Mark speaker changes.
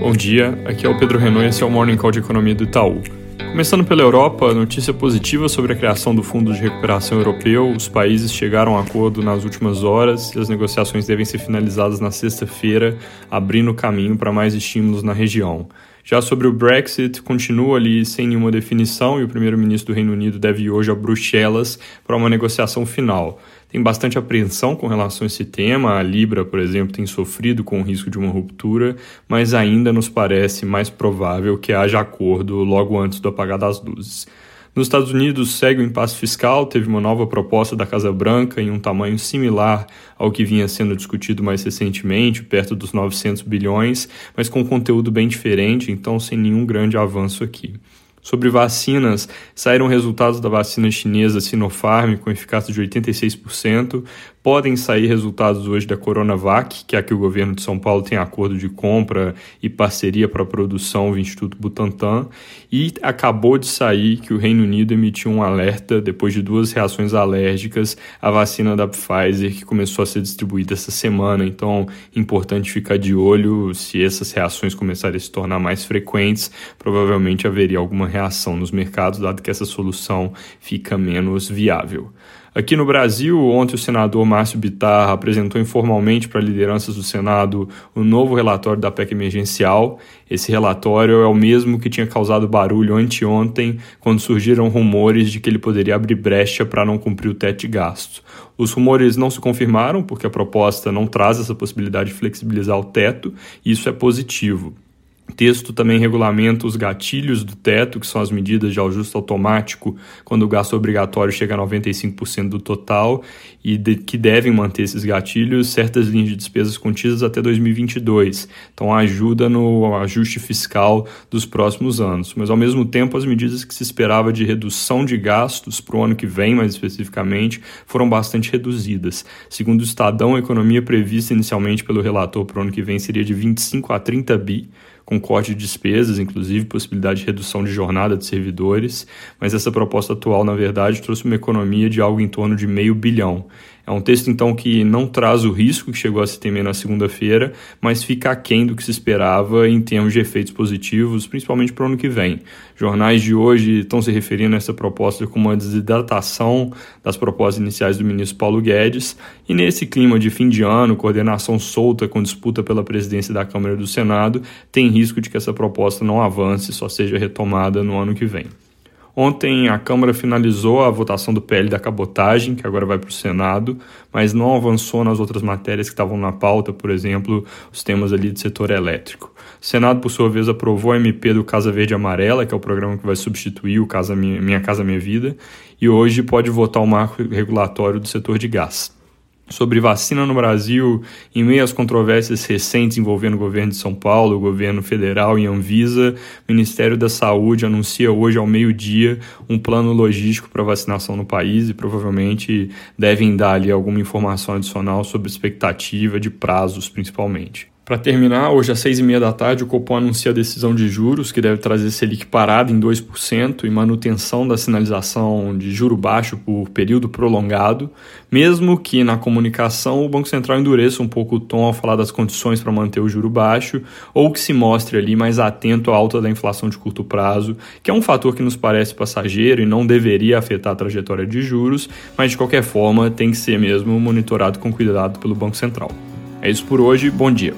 Speaker 1: Bom dia, aqui é o Pedro Renault e esse é o Morning Call de Economia do Itaú. Começando pela Europa, notícia positiva sobre a criação do Fundo de Recuperação Europeu. Os países chegaram a acordo nas últimas horas e as negociações devem ser finalizadas na sexta-feira, abrindo caminho para mais estímulos na região. Já sobre o Brexit, continua ali sem nenhuma definição e o primeiro-ministro do Reino Unido deve ir hoje a Bruxelas para uma negociação final. Tem bastante apreensão com relação a esse tema. A Libra, por exemplo, tem sofrido com o risco de uma ruptura, mas ainda nos parece mais provável que haja acordo logo antes do apagar das luzes. Nos Estados Unidos segue o impasse fiscal, teve uma nova proposta da Casa Branca em um tamanho similar ao que vinha sendo discutido mais recentemente, perto dos 900 bilhões, mas com conteúdo bem diferente, então sem nenhum grande avanço aqui. Sobre vacinas, saíram resultados da vacina chinesa Sinopharm com eficácia de 86%. Podem sair resultados hoje da Coronavac, que é a que o governo de São Paulo tem acordo de compra e parceria para a produção do Instituto Butantan. E acabou de sair que o Reino Unido emitiu um alerta depois de duas reações alérgicas à vacina da Pfizer, que começou a ser distribuída essa semana. Então, importante ficar de olho se essas reações começarem a se tornar mais frequentes, provavelmente haveria alguma reação nos mercados, dado que essa solução fica menos viável. Aqui no Brasil, ontem o senador Márcio Bitar apresentou informalmente para lideranças do Senado o novo relatório da PEC emergencial. Esse relatório é o mesmo que tinha causado barulho anteontem, quando surgiram rumores de que ele poderia abrir brecha para não cumprir o teto de gastos. Os rumores não se confirmaram, porque a proposta não traz essa possibilidade de flexibilizar o teto, e isso é positivo. Texto também regulamenta os gatilhos do teto, que são as medidas de ajuste automático quando o gasto obrigatório chega a 95% do total e de, que devem manter esses gatilhos certas linhas de despesas contidas até 2022. Então ajuda no ajuste fiscal dos próximos anos. Mas ao mesmo tempo as medidas que se esperava de redução de gastos para o ano que vem, mais especificamente, foram bastante reduzidas. Segundo o Estadão, a economia prevista inicialmente pelo relator para o ano que vem seria de 25 a 30 bi com corte de despesas, inclusive possibilidade de redução de jornada de servidores, mas essa proposta atual, na verdade, trouxe uma economia de algo em torno de meio bilhão. É um texto, então, que não traz o risco que chegou a se temer na segunda-feira, mas fica aquém do que se esperava em termos de efeitos positivos, principalmente para o ano que vem. Jornais de hoje estão se referindo a essa proposta como uma desidratação das propostas iniciais do ministro Paulo Guedes, e nesse clima de fim de ano, coordenação solta com disputa pela presidência da Câmara e do Senado, tem risco de que essa proposta não avance, só seja retomada no ano que vem. Ontem a Câmara finalizou a votação do PL da cabotagem, que agora vai para o Senado, mas não avançou nas outras matérias que estavam na pauta, por exemplo, os temas ali do setor elétrico. O Senado, por sua vez, aprovou a MP do Casa Verde Amarela, que é o programa que vai substituir o Casa Minha Casa Minha Vida, e hoje pode votar o marco regulatório do setor de gás sobre vacina no Brasil, em meio às controvérsias recentes envolvendo o governo de São Paulo, o governo federal e Anvisa, o Ministério da Saúde anuncia hoje ao meio-dia um plano logístico para vacinação no país e provavelmente devem dar ali alguma informação adicional sobre expectativa de prazos, principalmente. Para terminar, hoje às seis e meia da tarde, o Copom anuncia a decisão de juros, que deve trazer Selic parada em 2% e manutenção da sinalização de juro baixo por período prolongado, mesmo que na comunicação o Banco Central endureça um pouco o tom ao falar das condições para manter o juro baixo, ou que se mostre ali mais atento à alta da inflação de curto prazo, que é um fator que nos parece passageiro e não deveria afetar a trajetória de juros, mas de qualquer forma tem que ser mesmo monitorado com cuidado pelo Banco Central. É isso por hoje, bom dia.